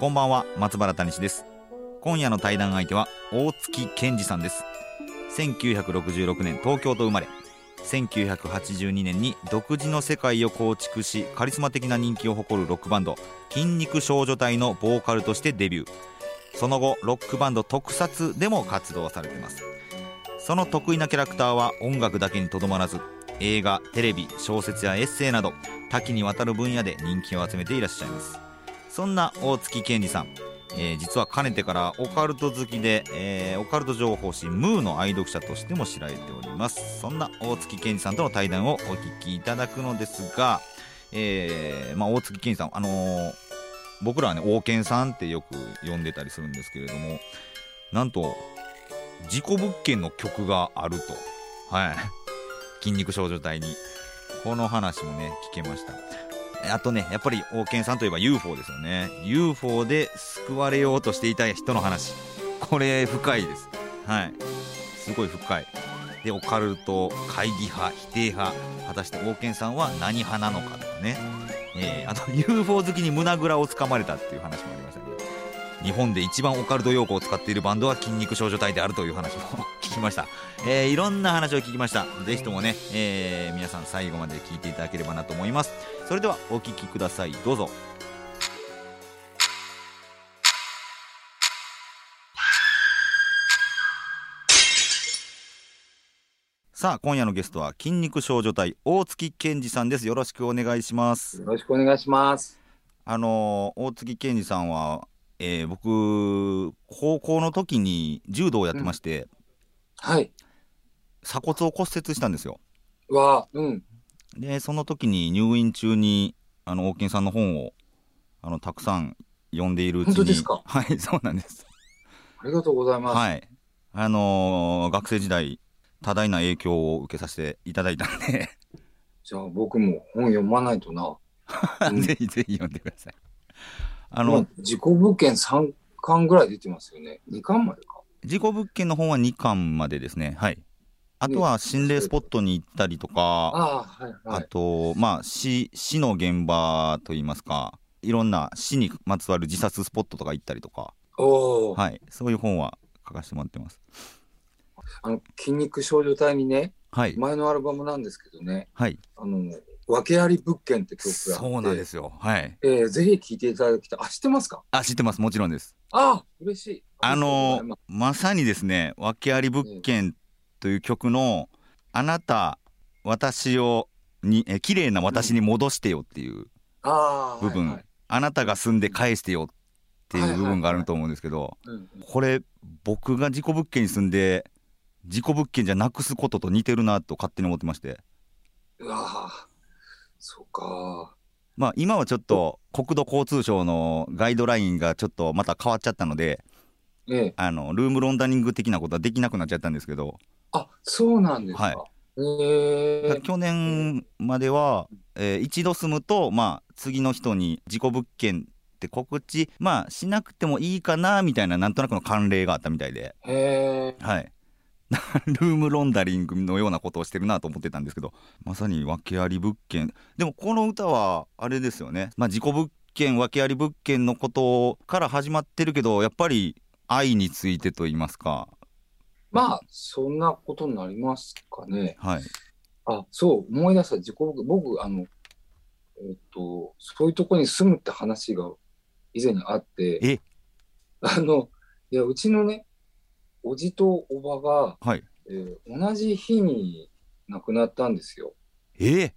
こんばんは松原谷氏です。今夜の対談相手は大月健二さんです。1966年東京と生まれ。1982年に独自の世界を構築しカリスマ的な人気を誇るロックバンド筋肉少女隊のボーカルとしてデビュー。その後ロックバンド特撮でも活動されています。その得意なキャラクターは音楽だけにとどまらず映画テレビ小説やエッセイなど多岐にわたる分野で人気を集めていらっしゃいます。そんな大月健二さん。えー、実はかねてからオカルト好きで、えー、オカルト情報誌ムーの愛読者としても知られております。そんな大月健二さんとの対談をお聞きいただくのですが、えーまあ、大月健二さん、あのー、僕らはね王健さんってよく呼んでたりするんですけれどもなんと事故物件の曲があると。はい。筋肉少女隊に。この話もね聞けました。あとね、やっぱり王権さんといえば UFO ですよね。UFO で救われようとしていた人の話。これ深いです。はい。すごい深い。で、オカルト、会議派、否定派。果たして王権さんは何派なのかとかね。えー、あと UFO 好きに胸ぐらをつかまれたっていう話もありましたけど。日本で一番オカルト用語を使っているバンドは筋肉少女隊であるという話も聞きました、えー、いろんな話を聞きました。ぜひともね、えー、皆さん最後まで聞いていただければなと思います。それではお聞きください。どうぞ。さあ今夜のゲストは筋肉少女隊大月健二さんです。よろしくお願いします。よろしくお願いします。あのー、大月健二さんはえー、僕高校の時に柔道をやってまして、うん、はい。鎖骨を骨折したんですよ。わうん。でその時に入院中にあの大金さんの本をあのたくさん読んでいるうちに本当ですか？はいそうなんです。ありがとうございます。はい。あのー、学生時代多大な影響を受けさせていただいたんで。じゃあ僕も本読まないとな、うん、ぜひぜひ読んでくださいあの、事故物件3巻ぐらい出てますよね。2巻までか。事故物件の本は2巻までですね。はい。あとは心霊スポットに行ったりとか、あ,、はいはい、あと、まあ死、死の現場といいますか、いろんな死にまつわる自殺スポットとか行ったりとか、はい、そういう本は書かせてもらってます。あの筋肉少女隊にね、はい、前のアルバムなんですけどね、はい、あの訳あり物件って曲がそうなんですよ。はい。えー、ぜひ聴いていただきたい。あ、知ってますか？あ、知ってます。もちろんです。あ、嬉しい。あのー、まさにですね、訳あり物件という曲の、あなた、私を、に、え、綺麗な私に戻してよっていう部分、はいはい、あなたが住んで返してよっていう部分があると思うんですけど、これ、僕が事故物件に住んで、事故物件じゃなくすことと似てるなと勝手に思ってまして。うわそうか。まあ今はちょっと国土交通省のガイドラインがちょっとまた変わっちゃったので、ええ、あのルームロンダリング的なことはできなくなっちゃったんですけど。あそうなんですか。はいえー、去年までは、えー、一度住むと、まあ、次の人に事故物件って告知、まあ、しなくてもいいかなみたいななんとなくの慣例があったみたいで、はい、ルームロンダリングのようなことをしてるなと思ってたんですけどまさに訳あり物件。でもこの歌はあれですよね。まあ事故物件訳あり物件のことから始まってるけどやっぱり愛についてと言いますか。まあそんなことになりますかね。はい。あそう思い出した。自己僕あのえっとそういうとこに住むって話が以前にあって。え？あのいやうちのねおじとおばが、はい。えー、同じ日に亡くなったんですよ。えー、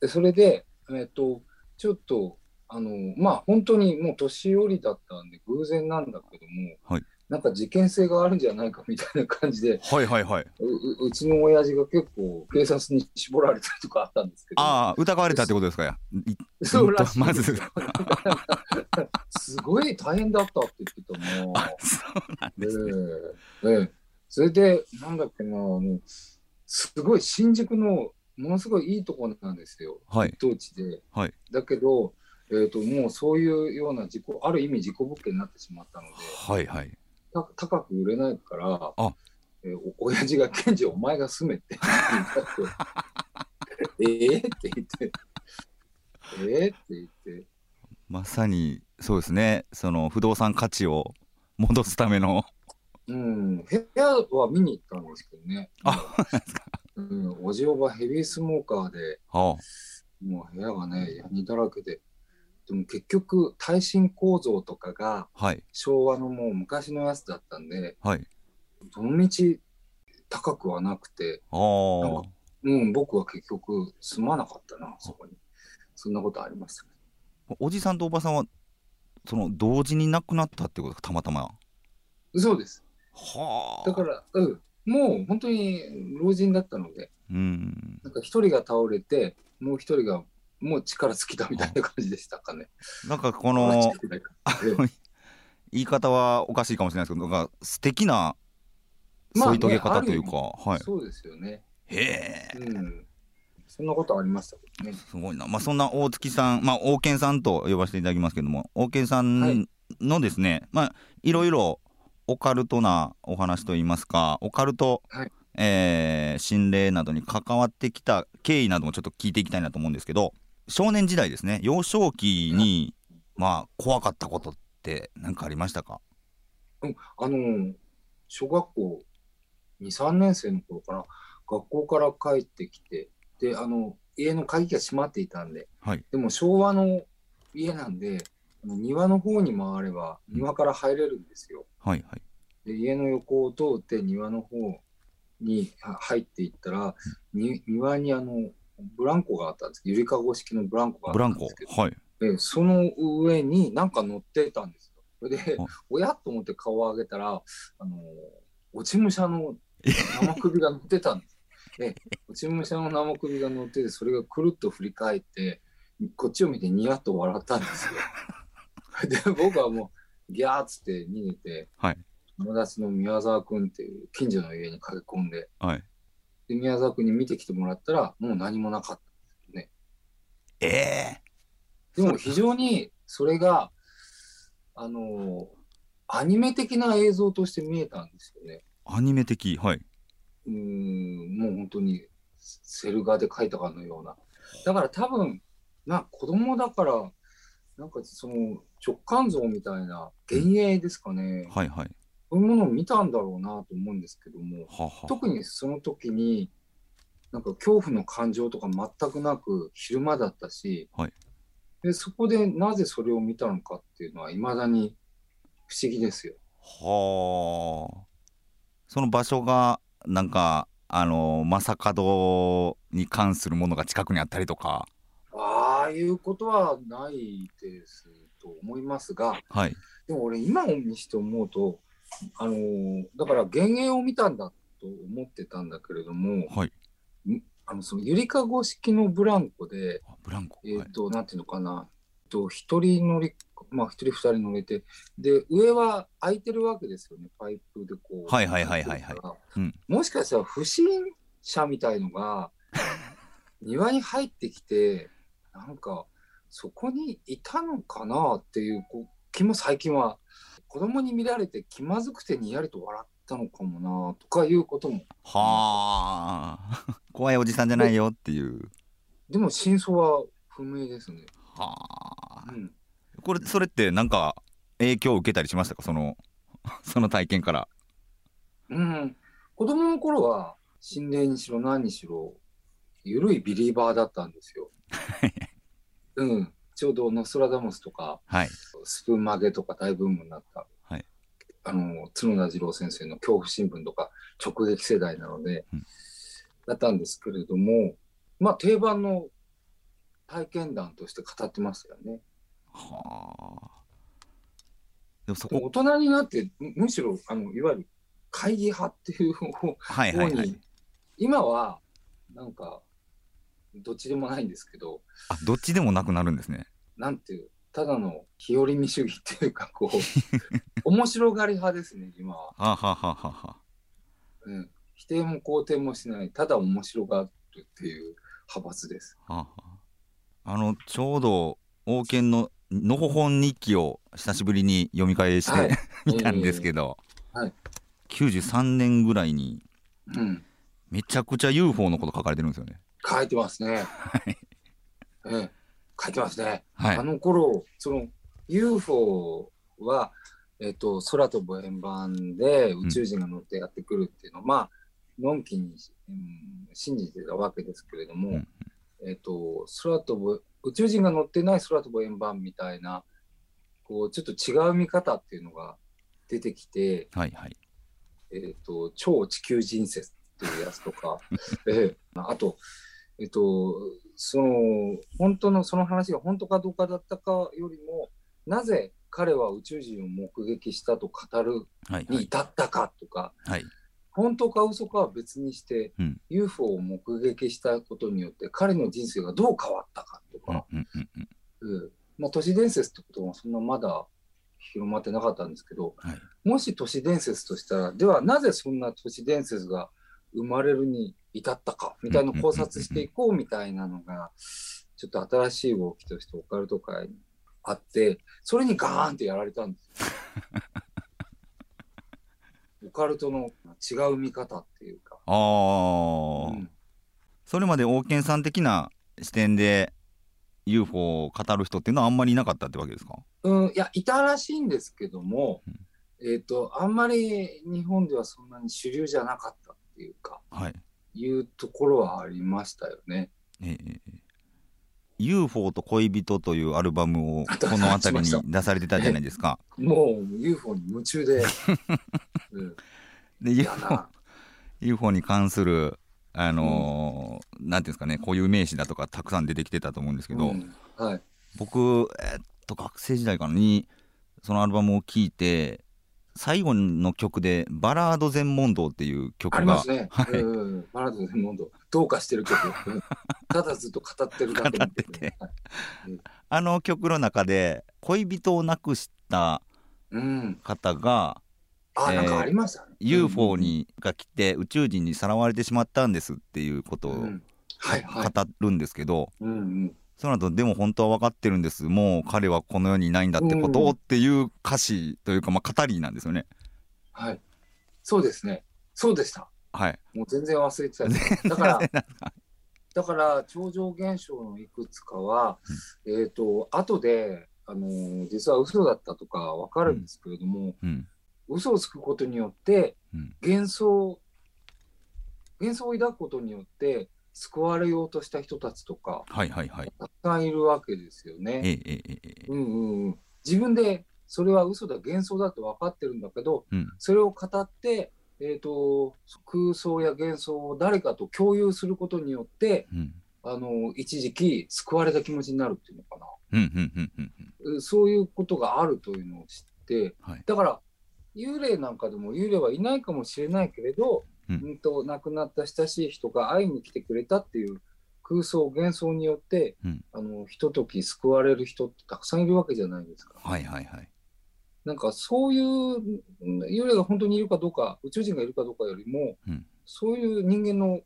でそれで、えー、っとちょっとあのまあ本当にもう年寄りだったんで偶然なんだけども、はい、なんか事件性があるんじゃないかみたいな感じで、はいはいはい、ううちの親父が結構警察に絞られたりとかあったんですけどああ疑われたってことですか？やそうらしい まずすごい大変だったって言ってたな。あそうなんえですね。えええそれで、なんだっけな、あの、すごい新宿のものすごいいいとこなんですよ。はい一等地で。はいだけど、えっ、と、もうそういうような事故、ある意味事故物件になってしまったので、はいはい。た高く売れないから、あえーお親父が、ケンジ、お前が住めって言って。ええって言って。ええって言って。まさにそうですね。その不動産価値を戻すための。うん、部屋は見に行ったんですけどね。あうん、おじおばヘビースモーカーで、はもう部屋がね、ヤニだらけで。でも結局、耐震構造とかが昭和のもう昔のやつだったんで、はい。どのみち高くはなくて、あなんあかうん、僕は結局住まなかったな、そこに。そんなことありましたね。おじさんとおばさんはその同時に亡くなったってことたまたま。そうです。はあ。だから、うん、もう本当に老人だったので、うん。なんか一人が倒れて、もう一人がもう力尽きたみたいな感じでしたかね。なんかこあの言い方はおかしいかもしれないですけど、なんか素敵なまあね添い遂げ方というか、はい。そうですよね。へえ。うん。そんなことありましたね。すごいな。まあそんな大月さん、まあ王健さんと呼ばせていただきますけども、王健さはんいのですね、まあいろいろオカルトなお話といいますか、オカルト、はいえー心霊などに関わってきた経緯などもちょっと聞いていきたいなと思うんですけど、少年時代ですね、幼少期に、まあ怖かったことって何かありましたか？うん、あの、小学校2、3年生の頃から学校から帰ってきて、で、あの、家の鍵が閉まっていたんで、はい。でも昭和の家なんで、庭の方に回れば庭から入れるんですよ。はいはい。で家の横を通って庭の方には入っていったら、に庭にあの、ブランコがあったんですゆりかご式のブランコがあっブランコたんですけど、はい。でその上になんか乗ってたんですよ。それであ、親と思って顔を上げたら、あの、落ち武者の生首が乗ってたんです。で、落ち武者の生首が乗ってて、それがくるっと振り返って、こっちを見てニヤッと笑ったんですよ。で、僕はもう、ギャーっつって逃げて、はい友達の宮沢君っていう近所の家に駆け込んで、はい。で、宮沢君に見てきてもらったら、もう何もなかった。ええでも非常にそれが、あの、アニメ的な映像として見えたんですよね。アニメ的はい。うーん、もう本当にセル画で描いたかのような。だから多分、な、子供だから、なんかその直感像みたいな幻影ですかね。はいはい。そういうものを見たんだろうなと思うんですけども、はは。特にその時に、なんか恐怖の感情とか全くなく昼間だったし、はいでそこでなぜそれを見たのかっていうのはいまだに不思議ですよ。はあ。その場所がなんかあの正門に関するものが近くにあったりとか。ああいうことはないですと思いますが、はい。でも俺今にして思うと、あのーだから幻影を見たんだと思ってたんだけれども、はい。あのそのゆりかご式のブランコで、あブランコ。えっ、はい。と、なんていうのかな、えっと一人乗り、まあ一人二人乗れて、で、上は空いてるわけですよね、パイプでこう。はいはいはいはいはいうんもしかしたら不審者みたいのが、庭に入ってきて、なんか、そこにいたのかなっていうこう気も最近は、子供に見られて気まずくてにやりと笑ったのかもなとかいうことも、はあ。怖いおじさんじゃないよっていう。でも真相は不明ですね。はあ。うん。これそれってなんか影響を受けたりしましたか？その その体験から。うん、子供の頃は心霊にしろ何にしろ緩いビリーバーだったんですよ。うん、ちょうどノストラダムスとかはい。スプーン曲げとか大ブームになった、はいあの角田二郎先生の恐怖新聞とか直撃世代なので、うんだったんですけれどもまあ定番の体験談として語ってましたよね。はあ。でもそこ。大人になってむむしろあのいわゆる会議派っていう方はいはいはい方に。今はなんかどっちでもないんですけどあどっちでもなくなるんですね。なんていうただの日和見主義っていうかこう 面白がり派ですね今は、ははははは。うん、否定も肯定もしないただ面白がるっていう派閥です。はは。あのちょうど王権ののほほん日記を久しぶりに読み返しはい。てみたんですけど、はい。93年ぐらいにうん。めちゃくちゃ UFO のこと書かれてるんですよね。書いてますね、はい。ええ、書いてますね。はい。あの頃その UFO は、えっと空飛ぶ円盤で宇宙人が乗ってやってくるっていうのを、まあのんきに、うん信じてたわけですけれども、うん。えっと空飛ぶ宇宙人が乗ってない空飛ぶ円盤みたいなこうちょっと違う見方っていうのが出てきて、はいはい。えっと超地球人説っていうやつとか、ええ。あと、えっと、その本当のその話が本当かどうかだったかよりもなぜ彼は宇宙人を目撃したと語るにはいはい。至ったかとか、はい。本当か嘘かは別にして、うん UFO を目撃したことによって彼の人生がどう変わったかとうんか、うんうんうんうんまあ、都市伝説ってことはそんなまだ広まってなかったんですけど、はい。もし都市伝説としたら、ではなぜそんな都市伝説が生まれるに至ったかみたいな考察していこうみたいなのが、ちょっと新しい動きとしてオカルト界にあって、それにガーンってやられたんですよ。オカルトの違う見方っていうか。ああ、うんそれまで王権さん的な視点で UFO を語る人っていうのはあんまりいなかったってわけですか？うん、いや、いたらしいんですけども、えっ、と、あんまり日本ではそんなに主流じゃなかったっていうか、はい。いうところはありましたよね。ええええ UFO と恋人というアルバムを あこの辺りに出されてたじゃないですか。もう UFO に夢中で、うん、で UFO, な、UFO に関するあのーなんていうんですかねこういう名詞だとかたくさん出てきてたと思うんですけど、うん。はい、僕、えっと学生時代かなにそのアルバムを聴いて最後の曲で「バラード全問答」っていう曲がありますね。はい。うん、バラード全問答、どうかしてる曲、うん。ただずっと語ってるだけの曲語ってて。はい。あの曲の中で恋人を亡くしたうん、方があ、えーなんかありましたね。UFO にが来て宇宙人にさらわれてしまったんですっていうことをうん、うん。はいはい。語るんですけど、うんうん、その後でも本当は分かってるんですもう彼はこの世にいないんだってことをうんっていう歌詞というか、まあ、語りなんですよね。はい。そうですね。そうでした。はい、もう全然忘れてた。だから、だから超常現象のいくつかは、えっ、と後であのー実は嘘だったとかわかるんですけれども、うん嘘をつくことによってうん幻想幻想を抱くことによって救われようとした人たちとかはいはいはい。たくさんいるわけですよえね。えええええうんうんうん、自分でそれは嘘だ幻想だと分かってるんだけどうんそれを語って、えー、と空想や幻想を誰かと共有することによってうんあの一時期救われた気持ちになるっていうのかな。うんうんうんうんうんそういうことがあるというのを知って、はいだから幽霊なんかでも幽霊はいないかもしれないけれど、ううんん、と亡くなった親しい人が会いに来てくれたっていう空想幻想によって、うんあのひととき救われる人ってたくさんいるわけじゃないですか。はいはいはい。なんかそういううん幽霊が本当にいるかどうか宇宙人がいるかどうかよりも、うんそういう人間の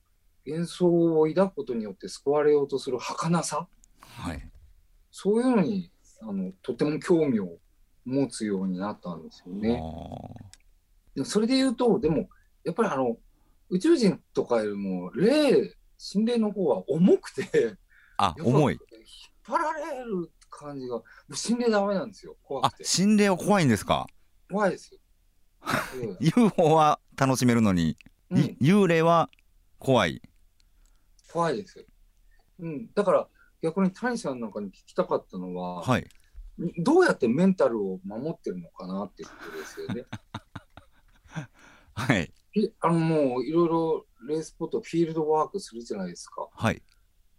幻想を抱くことによって救われようとする儚さはい。そういうのにあのとても興味を持つようになったんですよね。それで言うと、でもやっぱりあの宇宙人とかよりも霊、心霊の方は重くて、あ重い。引っ張られる感じが、心霊ダメなんですよ、怖あくて。心霊は怖いんですか？怖いですよ。UFO は楽しめるのに、うん幽霊は怖い。怖いですよ。うん、だから逆に谷さんなんかに聞きたかったのは、はい。どうやってメンタルを守ってるのかなっていうことですよね。はい。えあのもういろいろレースポット、フィールドワークするじゃないですか。はい。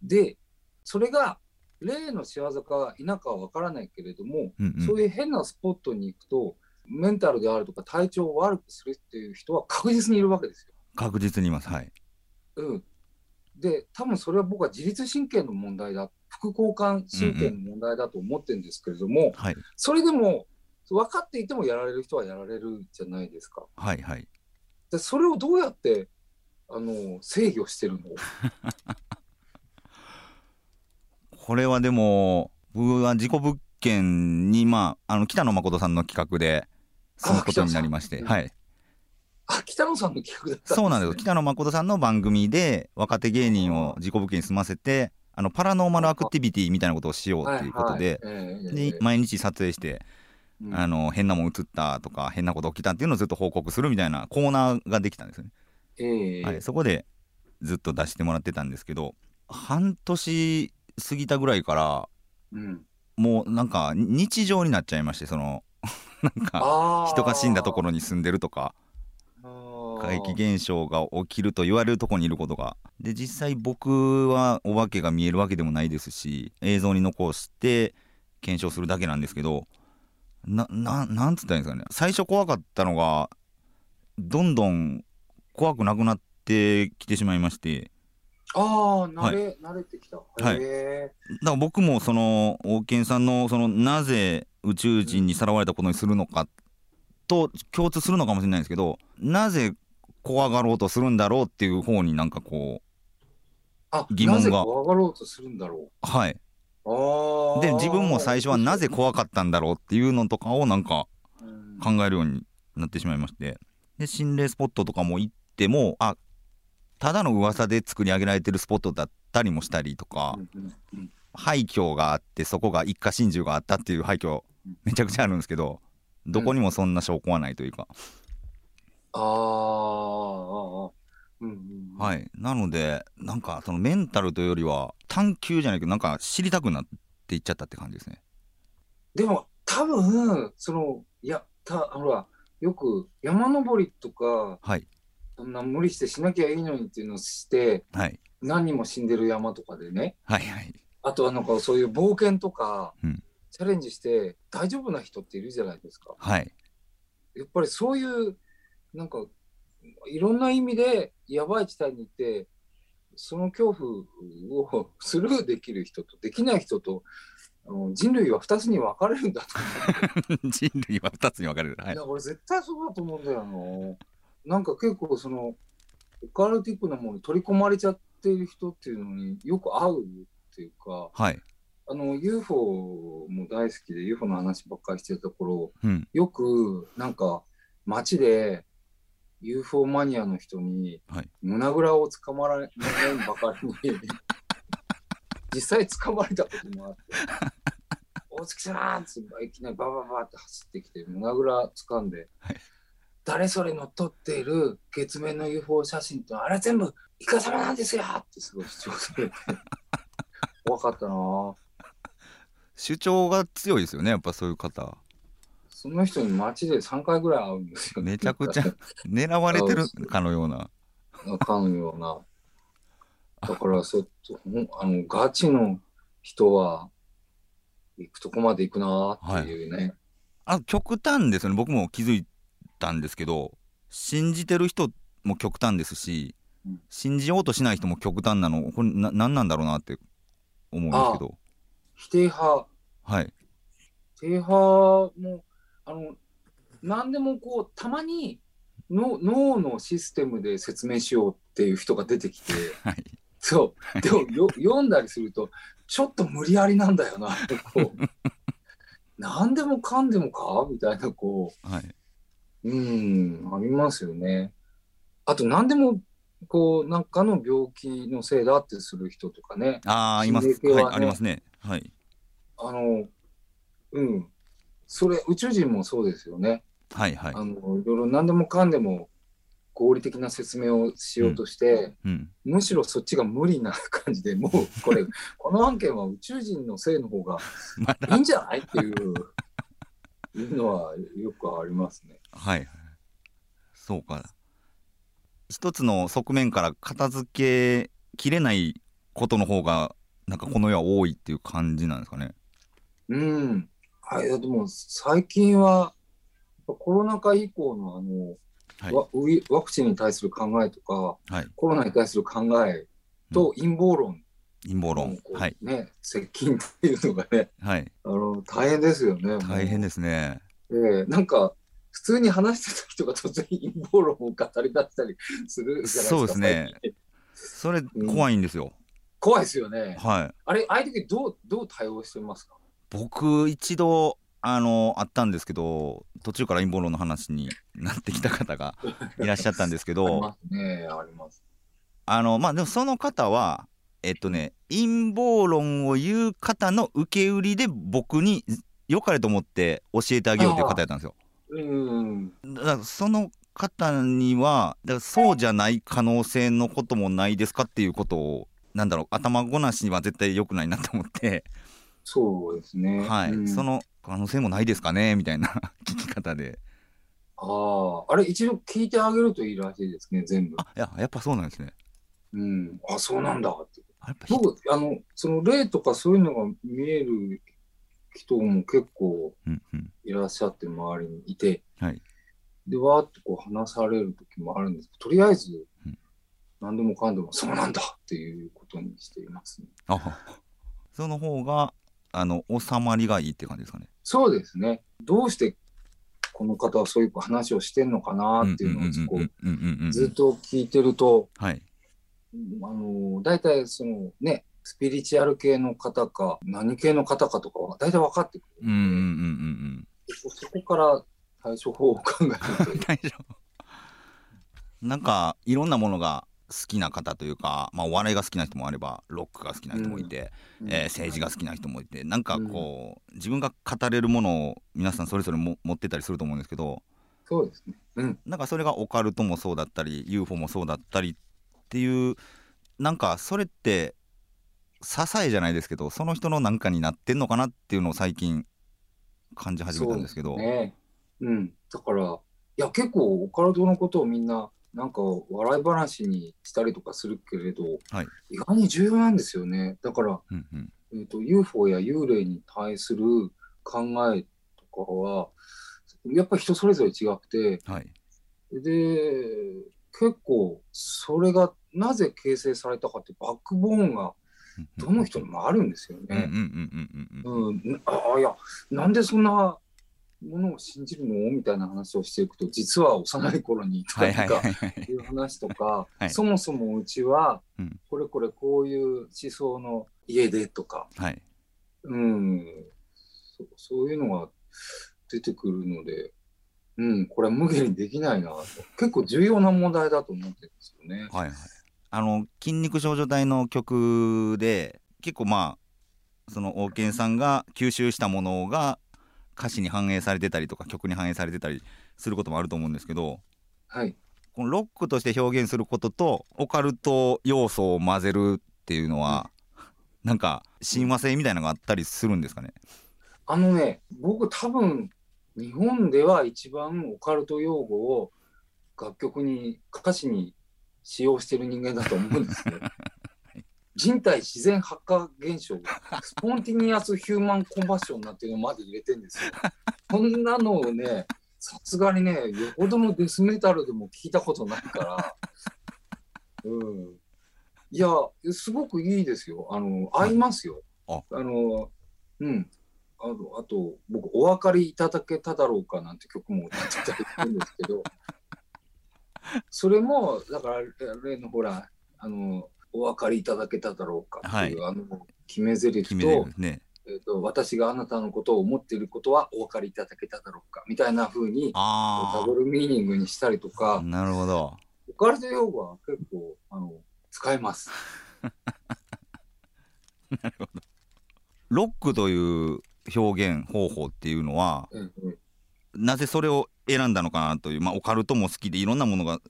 で、それが例の仕業か否かは分からないけれども、うんうんそういう変なスポットに行くと、メンタルであるとか体調を悪くするっていう人は確実にいるわけですよ。確実にいます。はい。うん、で、多分それは僕は自律神経の問題だ、副交感神経の問題だと思ってるんですけれども、はいそれでも分かっていてもやられる人はやられるじゃないですか。はいはいでそれをどうやってあの制御してるの？これはでも僕は事故物件にまああの北野誠さんの企画で住むことになりましてはい。あ、北野さんの企画だったそうなんです北野誠さんの番組で若手芸人を事故物件に住ませてあのパラノーマルアクティビティみたいなことをしようっていうことで、で毎日撮影して、うん。あの変なもん映ったとか変なこと起きたっていうのをずっと報告するみたいなコーナーができたんですよね、ええ。はい、そこでずっと出してもらってたんですけど半年過ぎたぐらいからうん、もうなんか日常になっちゃいましてその なんか人が死んだところに住んでるとか怪奇現象が起きると言われるところにいることが。で実際僕はお化けが見えるわけでもないですし映像に残して検証するだけなんですけどなななんつったらいいんですかね最初怖かったのがどんどん怖くなくなってきてしまいましてあー慣れ、慣れてきた。はいへだから僕もその王健さんのそのなぜ宇宙人にさらわれたことにするのかと共通するのかもしれないんですけどなぜ怖がろうとするんだろうっていう方になんかこあ疑問がなぜ怖がろうとするんだろうはいう。ああ。で自分も最初はなぜ怖かったんだろうっていうのとかをなんかうん。考えるようになってしまいまして。で心霊スポットとかも行ってもあただの噂で作り上げられてるスポットだったりもしたりとか廃墟があってそこが一家心中があったっていう廃墟めちゃくちゃあるんですけどどこにもそんな証拠はないというか、あーあうんうんうん。はい。なのでなんかそのメンタルというよりは探求じゃないけどなんか知りたくなっていっちゃったって感じですね。でも、多分、その、いや、た、ほら、よく山登りとか、はい。そんな無理してしなきゃいいのにっていうのをして、はい。何人も死んでる山とかでね、はいはい。あとはなんかそういう冒険とか、うん。チャレンジして大丈夫な人っているじゃないですか。はい。やっぱりそういう、なんか、いろんな意味でやばい地帯に行って、その恐怖をスルーできる人とできない人と、人類は2つに分かれるんだと。人類は2つに分かれる。はい。いや、俺絶対そうだと思うんだよな。なんか結構その、オカルティックなものに取り込まれちゃっている人っていうのによく会うっていうか、はい。あの UFO も大好きで UFO の話ばっかりしてた頃、うん。よくなんか街で UFO マニアの人にはい。胸ぐらをつかまられんばかりに 実際掴まれたこともあって「大月さん!」っていきなりバババって走ってきて胸ぐら掴んで、はい。誰それの撮っている月面の UFO 写真ってあれ全部イカ様なんですよってすごい主張されて怖かったな。ぁ 主張が強いですよねやっぱそういう方その人に街で3回ぐらい会うんですよ。めちゃくちゃ狙われてるかのような。かのような。だからそほんあのガチの人は行くとこまで行くなーっていうね。あ極端ですよね。僕も気づいたんですけど信じてる人も極端ですし、うん。信じようとしない人も極端なの。これな何なんだろうなって思うんですけど。否定派、はい。否定派も、あの、何でもこう、たまにの脳のシステムで説明しようっていう人が出てきて、はいそう。でもよ読んだりすると、ちょっと無理やりなんだよな、こう。何でもかんでもか？みたいな、こう。はいうん、ありますよね。あと、何でも、こう、なんかの病気のせいだってする人とかね。ああいます、はいありますねはいあの、うん。それ、宇宙人もそうですよね。はいはいあの、いろいろ何でもかんでも合理的な説明をしようとして、うんむしろそっちが無理な感じでもう、これ、この案件は宇宙人のせいの方がいいんじゃない？っていう、いうのはよくありますね。はいはいそうか一つの側面から片付けきれないことの方がなんかこの世は多いっていう感じなんですかねうん。はい、でも最近は、コロナ禍以降のあの、はい。ワウイワクチンに対する考えとか、はい。コロナに対する考えと陰謀論。陰謀論。はい。ね、接近っていうのがね、はい。あの大変ですよね。大変ですね。ええなんか、普通に話してた人が突然陰謀論を語り出したりするじゃないですか。そうですね。それ怖いんですよ、怖いですよね。はい。あれ、ああいう時どう、どう対応してますか？僕一度あのあったんですけど途中から陰謀論の話になってきた方が いらっしゃったんですけありどますね、あります。あのまあでもその方はえっとね陰謀論を言う方の受け売りで僕に良かれと思って教えてあげようという方やったんですようん。だからその方にはだからそうじゃない可能性のこともないですかっていうことをなんだろう頭ごなしには絶対良くないなと思って、そうですね。はい。うん。その可能性もないですかね？みたいな。聞き方で。ああ、あれ、一度聞いてあげるといいらしいですね、全部。あいややっぱそうなんですね。うん。あ、そうなんだ。って。あやっぱひ僕、あの、その例とかそういうのが見える人も結構うんうん。いらっしゃって、周りにいて、はい。で、わーっとこう話される時もあるんです。けど、とりあえずうん、何でもかんでもそうなんだっていうことにしていますね。あその方があの収まりがいいって感じですかねそうですね。どうしてこの方はそういう話をしてんのかなっていうのをずっと聞いてると、はいあの、大体そのね、スピリチュアル系の方か、何系の方かとかは大体分かってくるうんうんうんうんそそこから対処法を考えるなんかいろんなものが好きな方というか、まあ、お笑いが好きな人もあればロックが好きな人もいて、えー政治が好きな人もいてなんかこう、自分が語れるものを皆さんそれぞれも持ってたりすると思うんですけどそうですね。うん。なんかそれがオカルトもそうだったり UFO もそうだったりっていうなんかそれって支えじゃないですけどその人のなんかになってんのかなっていうのを最近感じ始めたんですけどそうね。うん。だから、いや、結構オカルトのことをみんな、なんか笑い話にしたりとかするけれど、はい。意外に重要なんですよね。だから、うんうん。えー、と UFO や幽霊に対する考えとかはやっぱり人それぞれ違くてはい。で結構それがなぜ形成されたかってバックボーンがどの人にもあるんですよね。ああいやなんでそんなものを信じるのみたいな話をしていくと実は幼い頃にとかはいう話とか、はい。そもそもうちはうん。これこれこういう思想の家でとか、はい。うん、そそういうのが出てくるので、うん、これは無限にできないなと。結構重要な問題だと思ってるんですよね。はいはい。あの筋肉少女隊の曲で結構まあその王健さんが吸収したものが歌詞に反映されてたりとか曲に反映されてたりすることもあると思うんですけどはい。このロックとして表現することとオカルト要素を混ぜるっていうのは、なんか親和性みたいなのがあったりするんですかね？あのね、僕多分、日本では一番オカルト用語を楽曲に、歌詞に使用してる人間だと思うんですね。人体自然発火現象、スポンティニアス・ヒューマン・コンバッションなんていうのまで入れてんですよ。こんなのをね、さすがにね、よほどのデスメタルでも聞いたことないから、うん。いや、すごくいいですよ。あの、合いますよ。ああの、うん。あと、あと僕、お分かりいただけただろうかなんて曲も歌ってたりするんですけど、それも、だから、例のほら、あの、お分かりいただけただろうかっていう、あの、決め台詞とね。えー、と私があなたのことを思っていることはお分かりいただけただろうかみたいな風にあダブルミーニングにしたりとあかなるほど。オカルト用語は結構あの使えます。ロックという表現方法っていうのはうんうんなぜそれを選んだのかなという、まあ、オカルトも好きでいろんなものが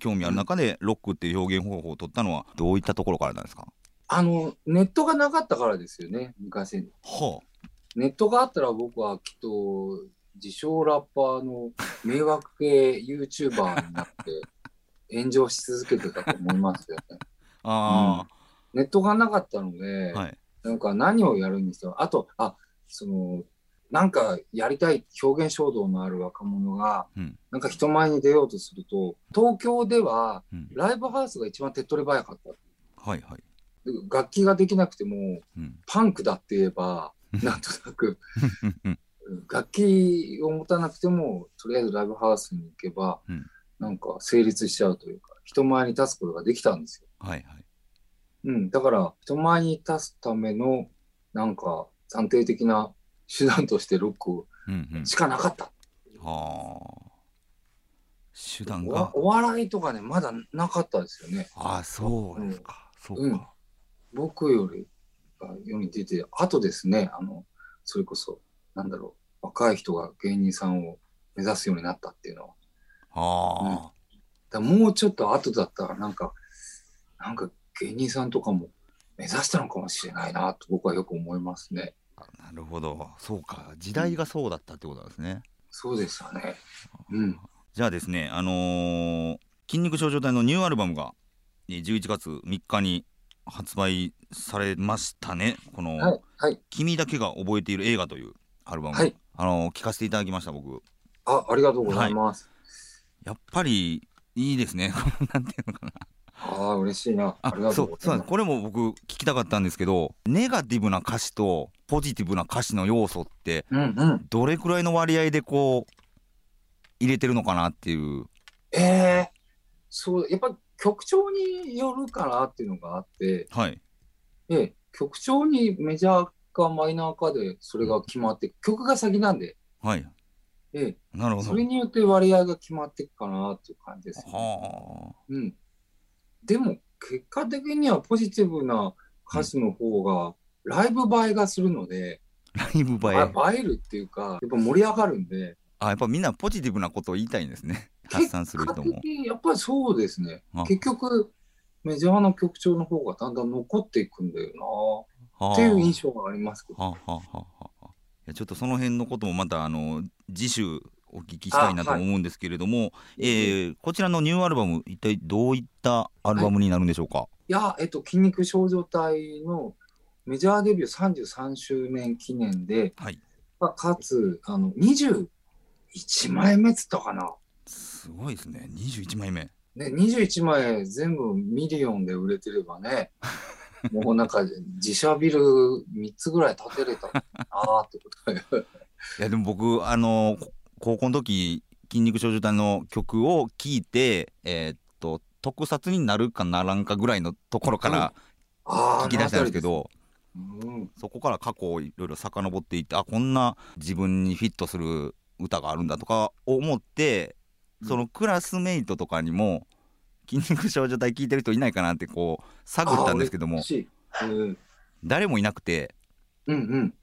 興味ある中でロックっていう表現方法を取ったのはどういったところからなんですか？あのネットがなかったからですよね昔はネットがあったら僕はきっと自称ラッパーの迷惑系 YouTuber になって 炎上し続けてたと思いますよね。あ。あネットがなかったので、あ、はい。なんか何をやるにしても、あと、あ、その、なんかやりたい表現衝動のある若者が、うんなんか人前に出ようとすると、東京ではうんライブハウスが一番手っ取り早かった。はいはい。で楽器ができなくてもうん。パンクだって言えばなんとなく楽器を持たなくてもとりあえずライブハウスに行けば、うんなんか成立しちゃうというか人前に立つことができたんですよ。はいはい。うん、だから人前に立つためのなんか暫定的な手段としてロックうんうん。しかなかった。はあ。手段おが。お笑いとかねまだなかったですよね。ああ、そうですか。そううんか。僕よりが世に出てあとですねあのそれこそなんだろう若い人が芸人さんを目指すようになったっていうのはあだからもうちょっと後だったらなんかなんか芸人さんとかも目指したのかもしれないなと僕はよく思いますねあ。なるほど。そうか。時代がそうだったってことなんですね。そうでしたねうんじゃあですね、あのー筋肉少女隊のニューアルバムがえー11月3日に発売されましたね。この、はいはい君だけが覚えている映画というアルバム、はいあのー聞かせていただきました僕。あありがとうございます、やっぱりいいですね。なんていうのかな。ああ嬉しいな。あそううそうこれも僕聞きたかったんですけどネガティブな歌詞とポジティブな歌詞の要素ってどれくらいの割合でこう入れてるのかなっていう。ええそうやっぱ曲調によるかなっていうのがあってはい。ええ、曲調にメジャーかマイナーかでそれが決まって、曲が先なんで、はい。ええ、なるほど。それによって割合が決まっていくかなっていう感じです、ね。はうん。でも、結果的にはポジティブな歌詞の方が、ライブ映えがするので、あライブ映え。あ映えるっていうか、やっぱ盛り上がるんで、あやっぱみんなポジティブなことを言いたいんですね。発散する人も。やっぱりそうですね。あ。結局、メジャーな曲調の方がだんだん残っていくんだよはあ。なっていう印象がありますけど。はあはあはあはあ。いやちょっとその辺のこともまたあの次週お聞きしたいなと思うんですけれども、えーこちらのニューアルバム一体どういったアルバムになるんでしょうか、いや、えっと、筋肉少女隊のメジャーデビュー33周年記念で、はい。まあかつ、あの、21枚目っつったかな。すごいですね。21枚目。ね、21枚全部ミリオンで売れてればね、もうなんか自社ビル3つぐらい建てれたなーってことで。いやでも僕あのこ高校の時筋肉少女隊の曲を聴いてえーっと特撮になるかならんかぐらいのところから聞き出したんですけ。ど、うん、そこから過去をいろいろ遡っていってあこんな自分にフィットする歌があるんだとか思ってそのクラスメイトとかにも「筋肉少女隊」聞いてる人いないかなってこう探ったんですけどもうん、誰もいなくてうん、うん。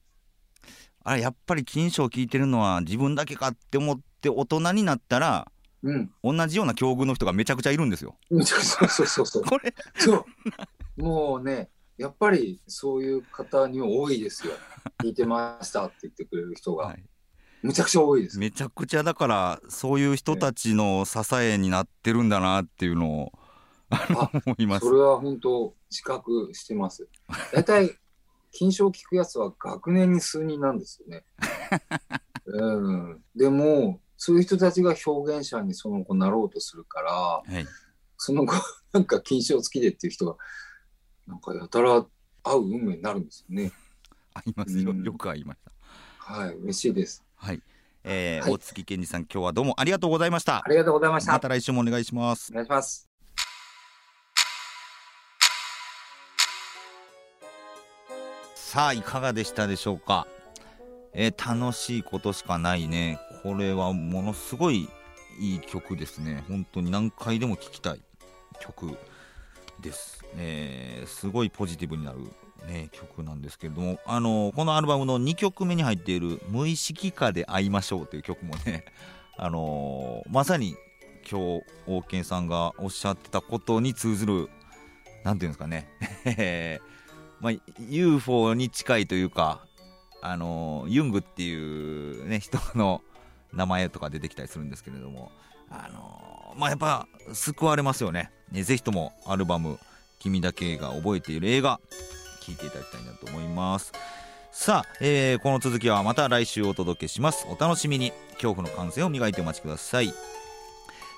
あれやっぱり金賞聞いてるのは自分だけかって思って大人になったらうん。同じような境遇の人がめちゃくちゃいるんですよ。そうそうそうそう。これそう。もうね、やっぱりそういう方には多いですよ。聞いてましたって言ってくれる人が。はいむちゃくちゃ多いです。めちゃくちゃだからそういう人たちの支えになってるんだなっていうのをあ思いますそ。れは本当自覚してます。大体、金賞聞くやつは学年に数人なんですよね。うん。でも、そういう人たちが表現者にその子なろうとするから、はい、その子、なんか金賞好きでっていう人が、なんかやたら会う運命になるんですよね。ありますようんよくありました。はい、嬉しいです。はい、えーはい大月健二さん今日はどうもありがとうございましたあ。りがとうございました。また来週もお願いしますお。願いします。さあいかがでしたでしょうか？えー楽しいことしかないね。これはものすごいいい曲ですね。本当に何回でも聴きたい曲です。えーすごいポジティブになる、ね、曲なんですけれども、あのこのアルバムの2曲目に入っている「無意識化で会いましょう」という曲もね、あのまさに今日王健さんがおっしゃってたことに通ずるなんていうんですかね まあ、UFO に近いというか、あのユングっていう、ね、人の名前とか出てきたりするんですけれども、あのまあ、やっぱ救われますよね。ねぜひともアルバム「君だけが覚えている映画」聴いていただきたいなと思います。さあ、えーこの続きはまた来週お届けします。お楽しみに。恐怖の感性を磨いてお待ちください。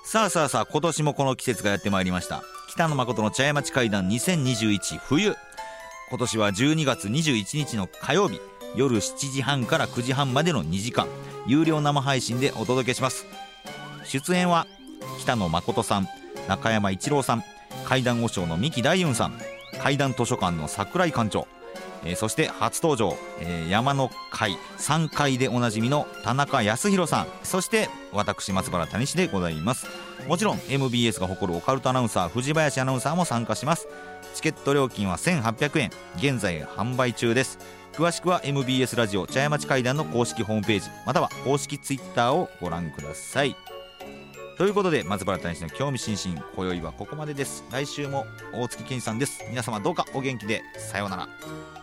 さあさあさあ今年もこの季節がやってまいりました。北野誠の茶屋町会談2021冬。今年は12月21日の火曜日夜7時半から9時半までの2時間有料生配信でお届けします。出演は北野誠さん中山一郎さん怪談和尚の三木大雲さん怪談図書館の桜井館長えーそして初登場、えー山の会3階でおなじみの田中康弘さんそして私松原谷氏でございます。もちろん MBS が誇るオカルトアナウンサー藤林アナウンサーも参加します。チケット料金は1800円。現在販売中です。詳しくは MBS ラジオ茶屋町会談の公式ホームページまたは公式ツイッターをご覧ください。ということで松原大使の興味津々。今宵はここまでです。来週も大月健二さんです。皆様どうかお元気で。さようなら。